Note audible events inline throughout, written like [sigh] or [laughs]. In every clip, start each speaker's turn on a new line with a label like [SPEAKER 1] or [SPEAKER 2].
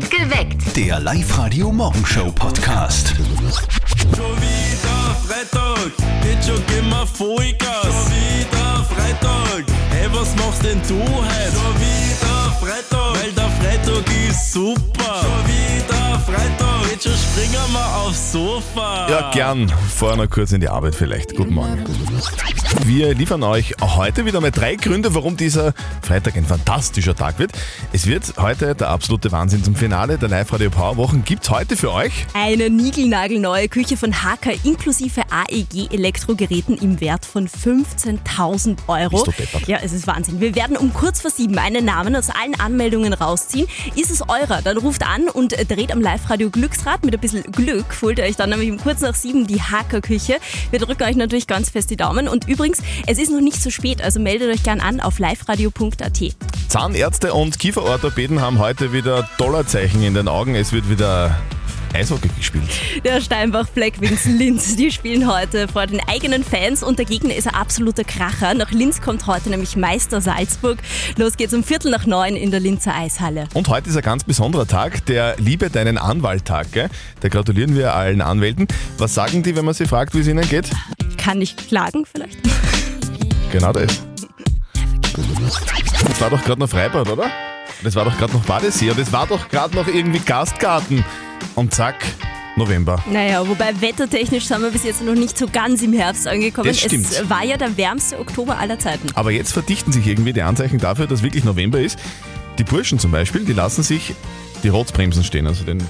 [SPEAKER 1] Geweckt.
[SPEAKER 2] Der Live-Radio-Morgenshow-Podcast.
[SPEAKER 3] Schon wieder Freitag, jetzt schon gehen wir Vollgas. Schon wieder Freitag, hey, was machst denn du heute? Schon wieder Freitag, weil der Freitag ist super. Schon wieder Freitag, jetzt schon springen wir aufs Sofa.
[SPEAKER 4] Ja, gern. Vorher noch kurz in die Arbeit vielleicht. Guten Morgen. Wir liefern euch heute wieder mal drei Gründe, warum dieser Freitag ein fantastischer Tag wird. Es wird heute der absolute Wahnsinn zum Finale der Live-Radio Power Wochen. Gibt's heute für euch?
[SPEAKER 5] Eine niegelnagelneue Küche von HK inklusive AEG Elektrogeräten im Wert von 15.000 Euro.
[SPEAKER 4] Bist du deppert.
[SPEAKER 5] Ja, es ist Wahnsinn. Wir werden um kurz vor sieben einen Namen aus allen Anmeldungen rausziehen. Ist es eurer, dann ruft an und dreht am Live-Radio Glücksrad. Mit ein bisschen Glück holt ihr euch dann nämlich um kurz nach sieben die HK-Küche. Wir drücken euch natürlich ganz fest die Daumen. Und übrigens, es ist noch nicht so spät, also meldet euch gern an auf liveradio.at.
[SPEAKER 4] Zahnärzte und Kieferorthopäden haben heute wieder Dollarzeichen in den Augen. Es wird wieder Eishockey gespielt.
[SPEAKER 5] Der Steinbach Black Wings Linz, die spielen heute vor den eigenen Fans und der Gegner ist ein absoluter Kracher. Nach Linz kommt heute nämlich Meister Salzburg. Los geht's um Viertel nach neun in der Linzer Eishalle.
[SPEAKER 4] Und heute ist ein ganz besonderer Tag, der Liebe deinen Anwalt-Tag. Gell? Da gratulieren wir allen Anwälten. Was sagen die, wenn man sie fragt, wie es ihnen geht?
[SPEAKER 5] Kann ich klagen vielleicht?
[SPEAKER 4] Genau das. Das war doch gerade noch Freibad, oder? Das war doch gerade noch Badesee und das war doch gerade noch irgendwie Gastgarten. Und zack, November.
[SPEAKER 5] Naja, wobei wettertechnisch sind wir bis jetzt noch nicht so ganz im Herbst angekommen.
[SPEAKER 4] Das stimmt.
[SPEAKER 5] Es war ja der wärmste Oktober aller Zeiten.
[SPEAKER 4] Aber jetzt verdichten sich irgendwie die Anzeichen dafür, dass wirklich November ist. Die Burschen zum Beispiel, die lassen sich die Rotzbremsen stehen, also den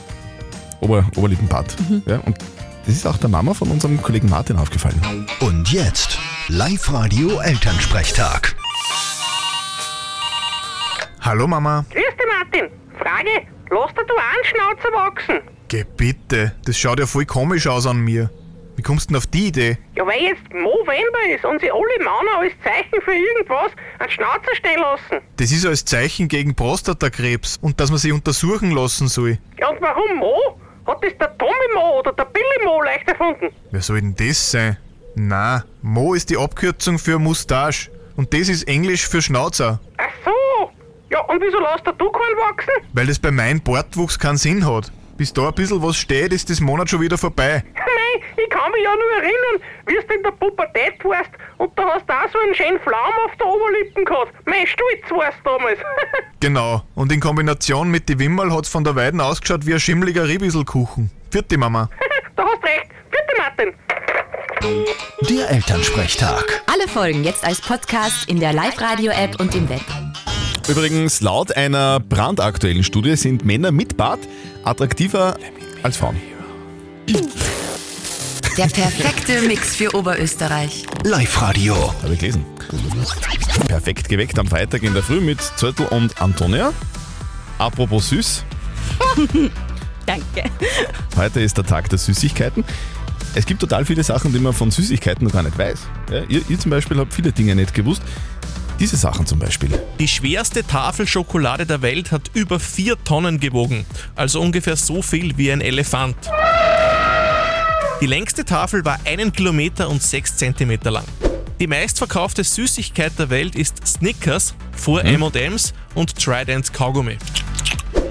[SPEAKER 4] Ober Oberlippenbart. Ja, und das ist auch der Mama von unserem Kollegen Martin aufgefallen.
[SPEAKER 2] Und jetzt Live-Radio Elternsprechtag.
[SPEAKER 6] Hallo Mama.
[SPEAKER 7] Grüß dich, Martin. Frage, lass dir du einen Schnauzer wachsen?
[SPEAKER 6] Geh bitte, das schaut ja voll komisch aus an mir. Wie kommst du denn auf die Idee?
[SPEAKER 7] Ja, weil jetzt November ist und sie alle Männer als Zeichen für irgendwas einen Schnauzer stehen lassen.
[SPEAKER 6] Das ist als Zeichen gegen Prostatakrebs und dass man sich untersuchen lassen soll.
[SPEAKER 7] Ja, und warum Mo? Hat das der Tommy Mo oder der Billy Mo leicht erfunden?
[SPEAKER 6] Wer soll denn das sein? Na, Mo ist die Abkürzung für Mustache und das ist Englisch für Schnauzer.
[SPEAKER 7] Ja, und wieso lässt dir du keinen wachsen?
[SPEAKER 6] weil das bei meinem Bartwuchs keinen Sinn hat. Bis da ein bisschen was steht, ist das Monat schon wieder vorbei. [laughs]
[SPEAKER 7] Nein, ich kann mich ja nur erinnern, wie du in der Pubertät warst und da hast du auch so einen schönen Flaum auf der Oberlippen gehabt. Mein Stolz warst du damals. [laughs]
[SPEAKER 6] Genau, und in Kombination mit die Wimmerl hat's von der Weiden ausgeschaut wie ein schimmliger Riebiselkuchen. Vierte Mama. [laughs]
[SPEAKER 7] da hast recht. Bitte, Martin.
[SPEAKER 2] Der Elternsprechtag.
[SPEAKER 1] Alle Folgen jetzt als Podcast in der Live-Radio-App und im Web.
[SPEAKER 4] Übrigens, laut einer brandaktuellen Studie sind Männer mit Bart attraktiver als Frauen.
[SPEAKER 1] Der perfekte Mix für Oberösterreich.
[SPEAKER 2] Live-Radio.
[SPEAKER 4] Habe ich gelesen. Perfekt geweckt am Freitag in der Früh mit Zöttl und Antonia. Apropos süß, [laughs]
[SPEAKER 5] Danke.
[SPEAKER 4] heute ist der Tag der Süßigkeiten. Es gibt total viele Sachen, die man von Süßigkeiten noch gar nicht weiß. Ja, ihr, ihr zum Beispiel habt viele Dinge nicht gewusst. Diese Sachen zum Beispiel.
[SPEAKER 8] Die schwerste Tafel Schokolade der Welt hat über 4 Tonnen gewogen, also ungefähr so viel wie ein Elefant. Die längste Tafel war einen Kilometer und 6 Zentimeter lang. Die meistverkaufte Süßigkeit der Welt ist Snickers vor M&M's und Trident Kaugummi.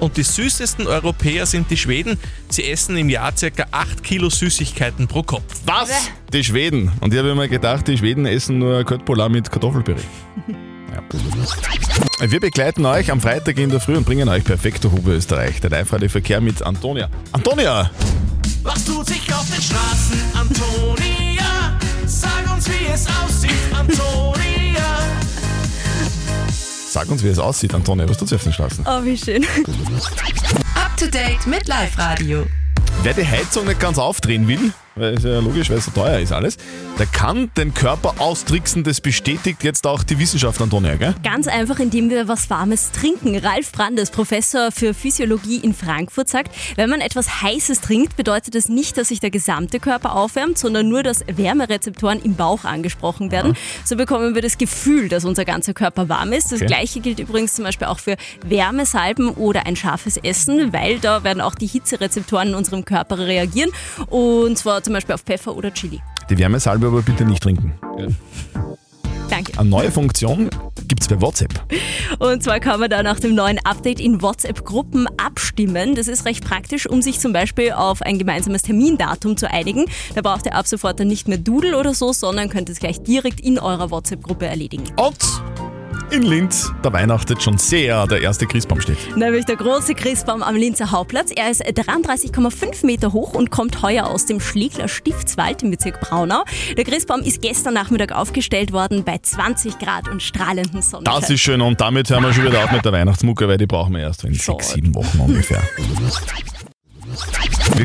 [SPEAKER 8] Und die süßesten Europäer sind die Schweden. Sie essen im Jahr ca. 8 Kilo Süßigkeiten pro Kopf.
[SPEAKER 4] Was? Die Schweden. Und ich habe immer gedacht, die Schweden essen nur Köttbullar mit Kartoffelpüree. [laughs] Ja. Wir begleiten euch am Freitag in der Früh und bringen euch perfekte Oberösterreich. Der Live-Radio-Verkehr mit Antonia. Antonia!
[SPEAKER 3] Was tut sich auf den Straßen, Antonia? Sag uns, wie es aussieht, Antonia.
[SPEAKER 4] Sag uns, wie es aussieht, Antonia. Was tut sie auf den Straßen?
[SPEAKER 5] Oh, wie schön.
[SPEAKER 1] Up to date mit Live-Radio.
[SPEAKER 4] Wer die Heizung nicht ganz aufdrehen will, weil es ja logisch, weil es so teuer ist alles, der kann den Körper austricksen. Das bestätigt jetzt auch die Wissenschaft, Antonia, gell?
[SPEAKER 5] Ganz einfach, indem wir was Warmes trinken. Ralf Brandes, Professor für Physiologie in Frankfurt, sagt, wenn man etwas Heißes trinkt, bedeutet das nicht, dass sich der gesamte Körper aufwärmt, sondern nur, dass Wärmerezeptoren im Bauch angesprochen werden. So bekommen wir das Gefühl, dass unser ganzer Körper warm ist. Das
[SPEAKER 4] Okay.
[SPEAKER 5] gleiche gilt übrigens zum Beispiel auch für Wärmesalben oder ein scharfes Essen, weil da werden auch die Hitzerezeptoren in unserem Körper reagieren. Und zwar zum Beispiel auf Pfeffer oder Chili.
[SPEAKER 4] Die Wärmesalbe aber bitte nicht trinken.
[SPEAKER 5] Danke.
[SPEAKER 4] Eine neue Funktion gibt's bei WhatsApp.
[SPEAKER 5] Und zwar kann man da nach dem neuen Update in WhatsApp-Gruppen abstimmen. Das ist recht praktisch, um sich zum Beispiel auf ein gemeinsames Termindatum zu einigen. Da braucht ihr ab sofort dann nicht mehr Doodle oder so, sondern könnt es gleich direkt in eurer WhatsApp-Gruppe erledigen.
[SPEAKER 4] Und in Linz, da weihnachtet schon sehr der erste Christbaum steht.
[SPEAKER 5] Nämlich der große Christbaum am Linzer Hauptplatz. Er ist 33,5 Meter hoch und kommt heuer aus dem Schlegler Stiftswald im Bezirk Braunau. Der Christbaum ist gestern Nachmittag aufgestellt worden bei 20 Grad und strahlenden Sonnenschein.
[SPEAKER 4] Das ist schön und damit hören wir schon wieder auf mit der Weihnachtsmucke, weil die brauchen wir erst in
[SPEAKER 5] Schade.
[SPEAKER 4] sechs, sieben Wochen ungefähr. [laughs]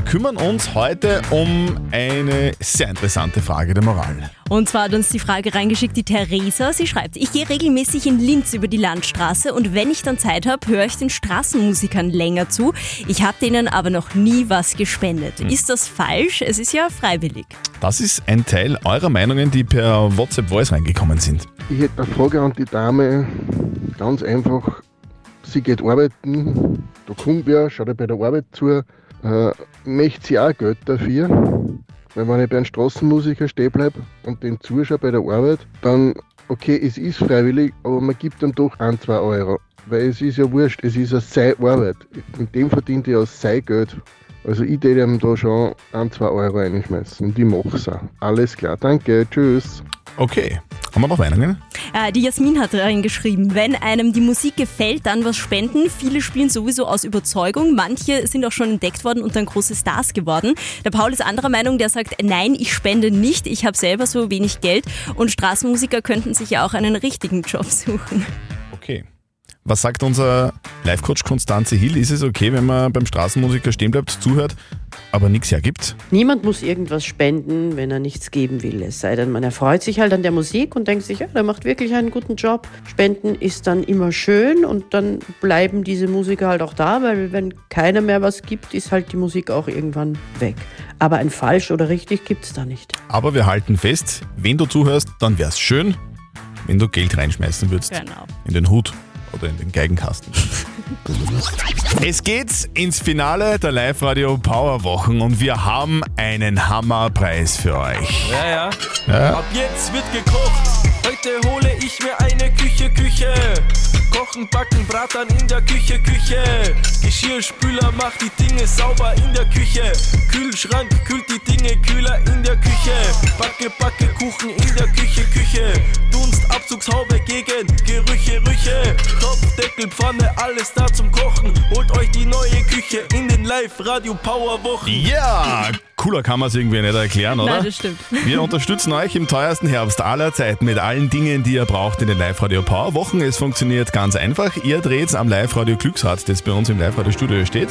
[SPEAKER 4] Wir kümmern uns heute um eine sehr interessante Frage der Moral.
[SPEAKER 5] Und zwar hat uns die Frage reingeschickt, die Theresa. Sie schreibt, ich gehe regelmäßig in Linz über die Landstraße und wenn ich dann Zeit habe, höre ich den Straßenmusikern länger zu. Ich habe denen aber noch nie was gespendet. Ist das falsch? Es ist ja freiwillig.
[SPEAKER 4] Das ist ein Teil eurer Meinungen, die per WhatsApp Voice reingekommen sind.
[SPEAKER 9] Ich hätte eine Frage an die Dame. Ganz einfach. Sie geht arbeiten, da kommt wer, schaut ihr bei der Arbeit zu. Äh, möchte sie auch Geld dafür? Weil wenn ich bei einem Straßenmusiker stehen bleibe und den zuschaue bei der Arbeit, dann, okay, es ist freiwillig, aber man gibt dann doch ein, zwei Euro. Weil es ist ja wurscht, es ist ja seine Arbeit. Mit dem verdient er ja sein Geld. Also ich würde ihm da schon ein, zwei Euro reinschmeißen mache es auch. Alles klar, danke, tschüss.
[SPEAKER 4] Okay. Haben wir noch Meinungen?
[SPEAKER 5] Äh, die Jasmin hat reingeschrieben, wenn einem die Musik gefällt, dann was spenden. Viele spielen sowieso aus Überzeugung. Manche sind auch schon entdeckt worden und dann große Stars geworden. Der Paul ist anderer Meinung, der sagt, nein, ich spende nicht. Ich habe selber so wenig Geld. Und Straßenmusiker könnten sich ja auch einen richtigen Job suchen.
[SPEAKER 4] Was sagt unser Live-Coach Konstanze Hill? Ist es okay, wenn man beim Straßenmusiker stehen bleibt, zuhört, aber nichts hergibt?
[SPEAKER 10] Niemand muss irgendwas spenden, wenn er nichts geben will. Es sei denn, man erfreut sich halt an der Musik und denkt sich, ja, der macht wirklich einen guten Job. Spenden ist dann immer schön und dann bleiben diese Musiker halt auch da, weil wenn keiner mehr was gibt, ist halt die Musik auch irgendwann weg. Aber ein falsch oder richtig gibt's da nicht.
[SPEAKER 4] Aber wir halten fest, wenn du zuhörst, dann wäre es schön, wenn du Geld reinschmeißen würdest.
[SPEAKER 5] Genau.
[SPEAKER 4] In den Hut oder in den Geigenkasten. es geht ins Finale der Live-Radio Power Wochen und wir haben einen Hammerpreis für euch.
[SPEAKER 3] Ja, ja.
[SPEAKER 4] Ja.
[SPEAKER 3] Ab jetzt wird gekocht. Heute hole ich mir eine Küche, Küche. Kochen, backen, braten in der Küche, Küche. Geschirrspüler macht die Dinge sauber in der Küche. Kühlschrank kühlt die Dinge kühler in der Küche. Backe, backe Kuchen in der Küche, Küche. Dunstabzugshaube Gerüche, Rüche. Topfdeckel, Pfanne, alles da zum Kochen. Holt euch die neue Küche in den Live-Radio Power Wochen.
[SPEAKER 4] Ja, cooler kann man es irgendwie nicht erklären, oder?
[SPEAKER 5] Nein, das stimmt. [laughs]
[SPEAKER 4] Wir unterstützen euch im teuersten Herbst aller Zeiten mit allen Dingen, die ihr braucht in den Live-Radio Power Wochen. Es funktioniert ganz einfach. Ihr dreht am Live-Radio Glücksrad, das bei uns im Live-Radio Studio steht.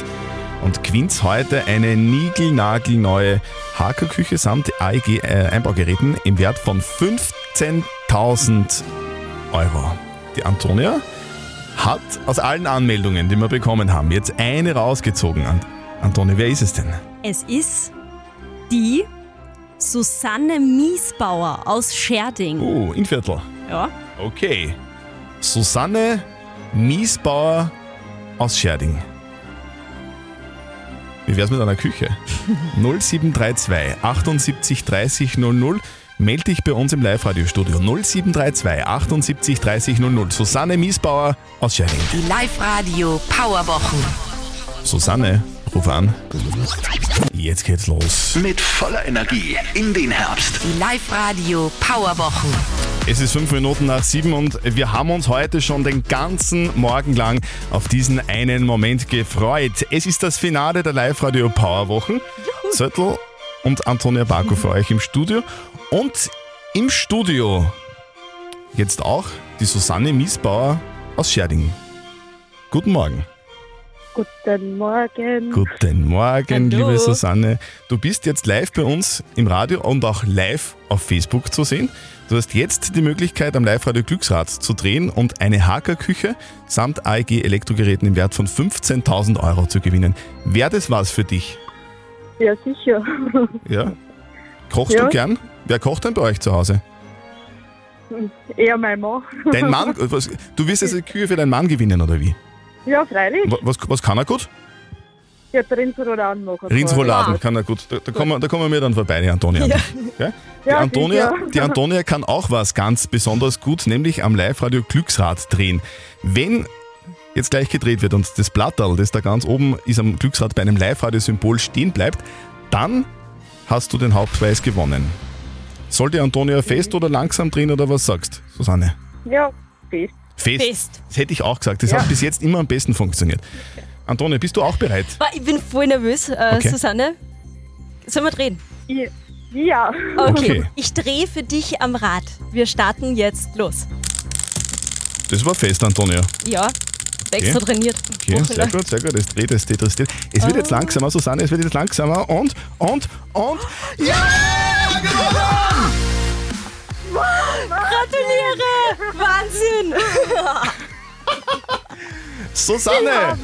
[SPEAKER 4] Und gewinnt heute eine niegelnagelneue Hakerküche samt AEG-Einbaugeräten im Wert von 15.000 Euro. Die Antonia hat aus allen Anmeldungen, die wir bekommen haben, jetzt eine rausgezogen. Ant- Antonia, wer ist es denn?
[SPEAKER 5] Es ist die Susanne Miesbauer aus Scherding.
[SPEAKER 4] Oh, in Viertel.
[SPEAKER 5] Ja.
[SPEAKER 4] Okay. Susanne Miesbauer aus Scherding. Wie wär's mit einer Küche? 0732 78 30 00. Meld dich bei uns im Live-Radio-Studio 0732 78 30 00. Susanne Miesbauer aus Scherding.
[SPEAKER 1] Die Live-Radio Powerwochen.
[SPEAKER 4] Susanne, ruf an. Jetzt geht's los.
[SPEAKER 2] Mit voller Energie in den Herbst.
[SPEAKER 1] Die Live-Radio Powerwochen.
[SPEAKER 4] Es ist fünf Minuten nach sieben und wir haben uns heute schon den ganzen Morgen lang auf diesen einen Moment gefreut. Es ist das Finale der Live-Radio Power Wochen. Und Antonia Barko für euch im Studio. Und im Studio jetzt auch die Susanne Miesbauer aus Scherding. Guten Morgen.
[SPEAKER 11] Guten Morgen.
[SPEAKER 4] Guten Morgen,
[SPEAKER 5] Hallo.
[SPEAKER 4] liebe Susanne. Du bist jetzt live bei uns im Radio und auch live auf Facebook zu sehen. Du hast jetzt die Möglichkeit, am Live-Radio Glücksrad zu drehen und eine Hakerküche samt AEG-Elektrogeräten im Wert von 15.000 Euro zu gewinnen. Wäre das was für dich?
[SPEAKER 11] Ja, sicher.
[SPEAKER 4] Ja? Kochst
[SPEAKER 11] Ja.
[SPEAKER 4] du gern? Wer kocht denn bei euch zu Hause?
[SPEAKER 11] Eher mein Mann.
[SPEAKER 4] Dein Mann? Was, du wirst jetzt eine Küche für deinen Mann gewinnen, oder wie?
[SPEAKER 11] Ja, freilich.
[SPEAKER 4] Wa- Was, was kann er gut?
[SPEAKER 11] Ja, Rindsrouladen anmachen.
[SPEAKER 4] Rindsrouladen kann er gut. Da, da, kommen, wir- da kommen wir dann vorbei, die Antonia.
[SPEAKER 11] Ja.
[SPEAKER 4] Okay? Die,
[SPEAKER 11] Ja,
[SPEAKER 4] Antonia,
[SPEAKER 11] sicher.
[SPEAKER 4] die Antonia kann auch was ganz besonders gut, nämlich am Live-Radio Glücksrad drehen. Wenn jetzt gleich gedreht wird und das Blatterl, das da ganz oben ist am Glücksrad bei einem Live-Radio-Symbol stehen bleibt, dann hast du den Hauptpreis gewonnen. Soll die Antonia fest oder langsam drehen oder was sagst, Susanne?
[SPEAKER 11] Ja, fest.
[SPEAKER 4] Fest.
[SPEAKER 5] Fest.
[SPEAKER 4] Das hätte ich auch gesagt. Das
[SPEAKER 11] Ja.
[SPEAKER 4] hat bis jetzt immer am besten funktioniert. Antonia, bist du auch bereit?
[SPEAKER 5] Ich bin voll nervös, äh,
[SPEAKER 4] Okay.
[SPEAKER 5] Susanne. Sollen wir drehen?
[SPEAKER 11] Ja.
[SPEAKER 5] Okay.
[SPEAKER 4] Okay.
[SPEAKER 5] Ich drehe für dich am Rad. Wir starten jetzt los.
[SPEAKER 4] Das war fest, Antonia.
[SPEAKER 5] Ja, extra trainiert.
[SPEAKER 4] Okay, sehr
[SPEAKER 5] Wochenlang.
[SPEAKER 4] gut, sehr gut. Es dreht, es dreht, es dreht. Es wird jetzt langsamer, Susanne, es wird jetzt langsamer und, und, und. Ja!
[SPEAKER 5] Gratuliere! Wahnsinn! [laughs]
[SPEAKER 4] Susanne!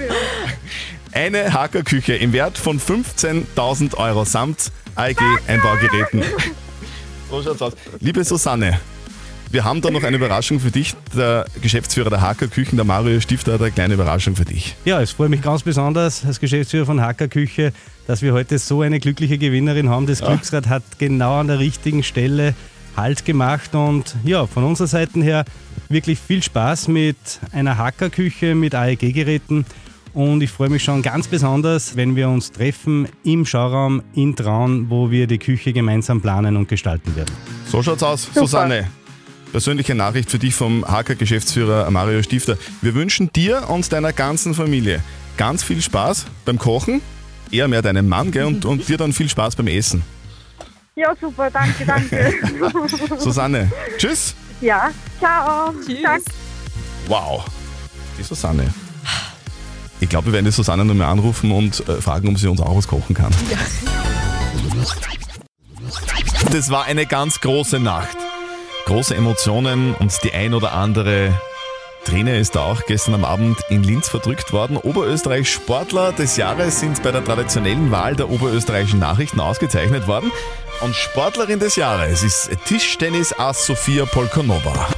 [SPEAKER 4] Eine Hackerküche im Wert von 15.000 Euro samt AEG-Einbaugeräten. So schaut's aus. Liebe Susanne, wir haben da noch eine Überraschung für dich. Der Geschäftsführer der Hackerküchen, der Mario Stifter, hat eine kleine Überraschung für dich.
[SPEAKER 12] Ja, es freut mich ganz besonders als Geschäftsführer von Hacker Küche, dass wir heute so eine glückliche Gewinnerin haben. Das
[SPEAKER 4] Ja.
[SPEAKER 12] Glücksrad hat genau an der richtigen Stelle Halt gemacht und ja, von unserer Seite her wirklich viel Spaß mit einer Hackerküche mit AEG-Geräten. Und ich freue mich schon ganz besonders, wenn wir uns treffen im Schauraum in Traun, wo wir die Küche gemeinsam planen und gestalten werden.
[SPEAKER 4] So schaut's aus, Susanne. Persönliche Nachricht für dich vom Hacker-Geschäftsführer Mario Stifter. Wir wünschen dir und deiner ganzen Familie ganz viel Spaß beim Kochen, eher mehr deinem Mann, gell, und, und dir dann viel Spaß beim Essen.
[SPEAKER 11] Ja, super, danke, danke. [laughs]
[SPEAKER 4] Susanne, tschüss.
[SPEAKER 11] ja, ciao. Danke.
[SPEAKER 4] Wow, die Susanne. Ich glaube, wir werden die Susanne nochmal anrufen und äh, fragen, ob sie uns auch was kochen kann. Das war eine ganz große Nacht. Große Emotionen und die ein oder andere Träne ist da auch gestern am Abend in Linz verdrückt worden. Oberösterreich Sportler des Jahres sind bei der traditionellen Wahl der oberösterreichischen Nachrichten ausgezeichnet worden. Und Sportlerin des Jahres ist Tischtennis-Ass Sofia Polkonova.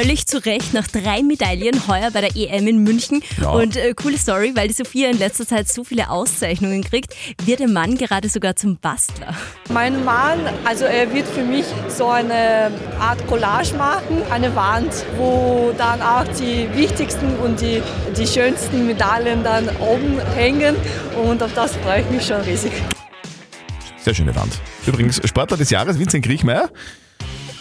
[SPEAKER 5] Völlig zu Recht nach drei Medaillen heuer bei der EM in München.
[SPEAKER 4] Ja.
[SPEAKER 5] Und äh, coole Story, weil die Sophia in letzter Zeit so viele Auszeichnungen kriegt, wird ihr Mann gerade sogar zum Bastler.
[SPEAKER 13] Mein Mann, also er wird für mich so eine Art Collage machen, eine Wand, wo dann auch die wichtigsten und die, die schönsten Medaillen dann oben hängen und auf das freue ich mich schon riesig.
[SPEAKER 4] Sehr schöne Wand. Übrigens, Sportler des Jahres Vincent Griechmeier.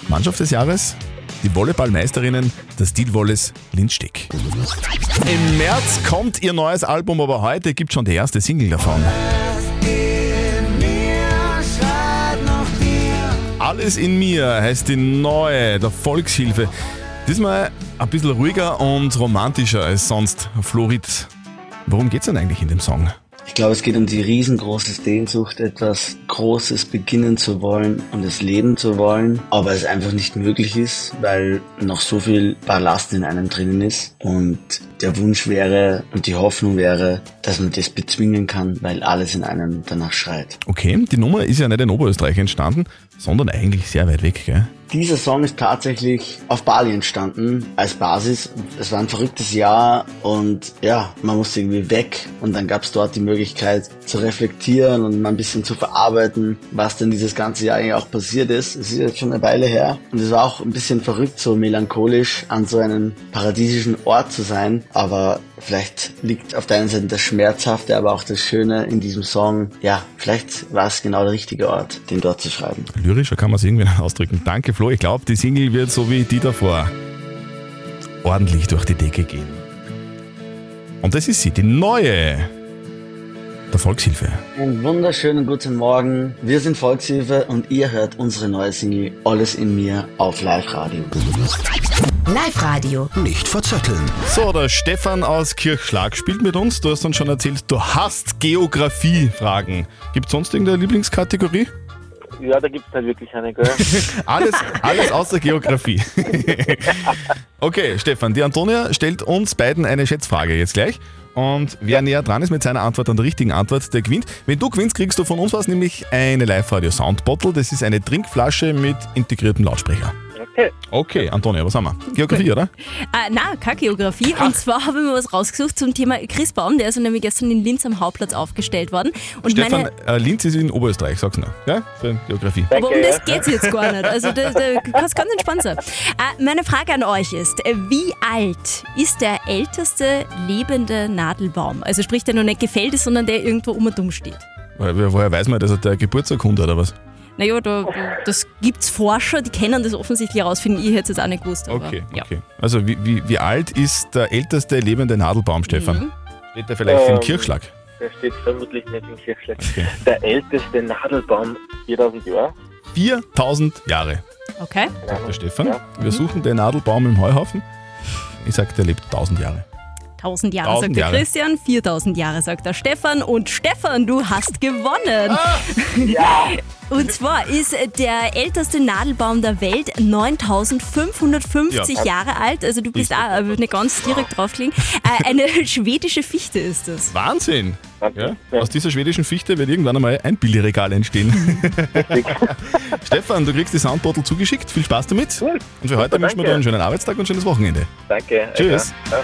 [SPEAKER 4] Mannschaft des Jahres, die Volleyballmeisterinnen der Stilwolles Lindstick. Im März kommt ihr neues Album, aber heute gibt schon die erste Single davon. Alles in mir heißt die neue der Volkshilfe. Diesmal ein bisschen ruhiger und romantischer als sonst. Florid, worum geht's denn eigentlich in dem Song?
[SPEAKER 14] Ich glaube, es geht um die riesengroße Sehnsucht, etwas Großes beginnen zu wollen und es leben zu wollen, aber es einfach nicht möglich ist, weil noch so viel Ballast in einem drinnen ist und der Wunsch wäre und die Hoffnung wäre, dass man das bezwingen kann, weil alles in einem danach schreit.
[SPEAKER 4] Okay, die Nummer ist ja nicht in Oberösterreich entstanden, sondern eigentlich sehr weit weg, gell?
[SPEAKER 14] Dieser Song ist tatsächlich auf Bali entstanden als Basis. Es war ein verrücktes Jahr und ja, man musste irgendwie weg und dann gab es dort die Möglichkeit zu reflektieren und mal ein bisschen zu verarbeiten, was denn dieses ganze Jahr eigentlich auch passiert ist. Es ist jetzt schon eine Weile her und es war auch ein bisschen verrückt, so melancholisch an so einem paradiesischen Ort zu sein, aber vielleicht liegt auf der einen Seite das Schmerzhafte, aber auch das Schöne in diesem Song. Ja, vielleicht war es genau der richtige Ort, den dort zu schreiben.
[SPEAKER 4] Lyrischer kann man es irgendwie [laughs] ausdrücken. Danke, Flo. Ich glaube, die Single wird so wie die davor ordentlich durch die Decke gehen. Und das ist sie, die neue der Volkshilfe.
[SPEAKER 14] Einen wunderschönen guten Morgen. Wir sind Volkshilfe und ihr hört unsere neue Single Alles in mir auf Live Radio.
[SPEAKER 1] Live-Radio.
[SPEAKER 2] Nicht verzetteln.
[SPEAKER 4] So, der Stefan aus Kirchschlag spielt mit uns. Du hast uns schon erzählt, du hast Geografie-Fragen. Gibt es sonst irgendeine Lieblingskategorie?
[SPEAKER 15] Ja, da gibt es nicht wirklich eine, gell? [laughs]
[SPEAKER 4] Alles, alles außer Geografie. [laughs] okay, Stefan, die Antonia stellt uns beiden eine Schätzfrage jetzt gleich. Und wer näher dran ist mit seiner Antwort an der richtigen Antwort, der gewinnt. Wenn du gewinnst, kriegst du von uns was, nämlich eine Live-Radio Sound Bottle. Das ist eine Trinkflasche mit integriertem Lautsprecher. Okay, Antonia, was haben wir? Geografie, oder?
[SPEAKER 5] Äh, na, keine Geografie. Und zwar habe ich mir was rausgesucht zum Thema Christbaum. Der ist nämlich gestern in Linz am Hauptplatz aufgestellt worden. Und
[SPEAKER 4] Stefan,
[SPEAKER 5] meine,
[SPEAKER 4] äh, Linz ist in Oberösterreich, sag's noch. Ja, für Geografie.
[SPEAKER 5] aber um das geht es jetzt gar nicht. Also da, da kannst ganz entspannt sein. Äh, meine Frage an euch ist, äh, wie alt ist der älteste lebende Nadelbaum? Also sprich, der noch nicht gefällt ist, sondern der irgendwo um und um steht.
[SPEAKER 4] Woher woher weiß man, dass er der Geburtsurkunde hat oder was?
[SPEAKER 5] Naja, da, das gibt es Forscher, die kennen das offensichtlich herausfinden. Ich hätte es jetzt auch nicht gewusst. Aber,
[SPEAKER 4] Okay,
[SPEAKER 5] ja.
[SPEAKER 4] okay. Also wie, wie, wie alt ist der älteste lebende Nadelbaum, Stefan?
[SPEAKER 5] Mhm.
[SPEAKER 4] Steht der vielleicht im
[SPEAKER 15] Ähm,
[SPEAKER 4] Kirchschlag?
[SPEAKER 15] Der steht vermutlich nicht im Kirchschlag. Der älteste Nadelbaum 4000 Jahre.
[SPEAKER 4] 4000 Jahre,
[SPEAKER 5] Okay.
[SPEAKER 4] sagt der Stefan. Wir suchen den Nadelbaum im Heuhaufen. Ich sag, der lebt 1000 Jahre.
[SPEAKER 5] 1000 Jahre,
[SPEAKER 4] 1000
[SPEAKER 5] sagt der
[SPEAKER 4] Jahre.
[SPEAKER 5] Christian, 4000 Jahre, sagt der Stefan. Und Stefan, du hast gewonnen.
[SPEAKER 4] Ah! [laughs]
[SPEAKER 5] Und zwar ist der älteste Nadelbaum der Welt 9550
[SPEAKER 4] Ja.
[SPEAKER 5] Jahre alt. Also du bist auch nicht ganz direkt draufgelegen. Äh, eine [laughs] schwedische Fichte ist das.
[SPEAKER 4] Wahnsinn! Ja? Aus dieser schwedischen Fichte wird irgendwann einmal ein Billigregal entstehen. [laughs] Stefan, du kriegst die Soundbottle zugeschickt. Viel Spaß damit. Und für heute wünschen wir dir einen schönen Arbeitstag und ein schönes Wochenende.
[SPEAKER 15] Danke.
[SPEAKER 4] Tschüss.
[SPEAKER 15] Ja.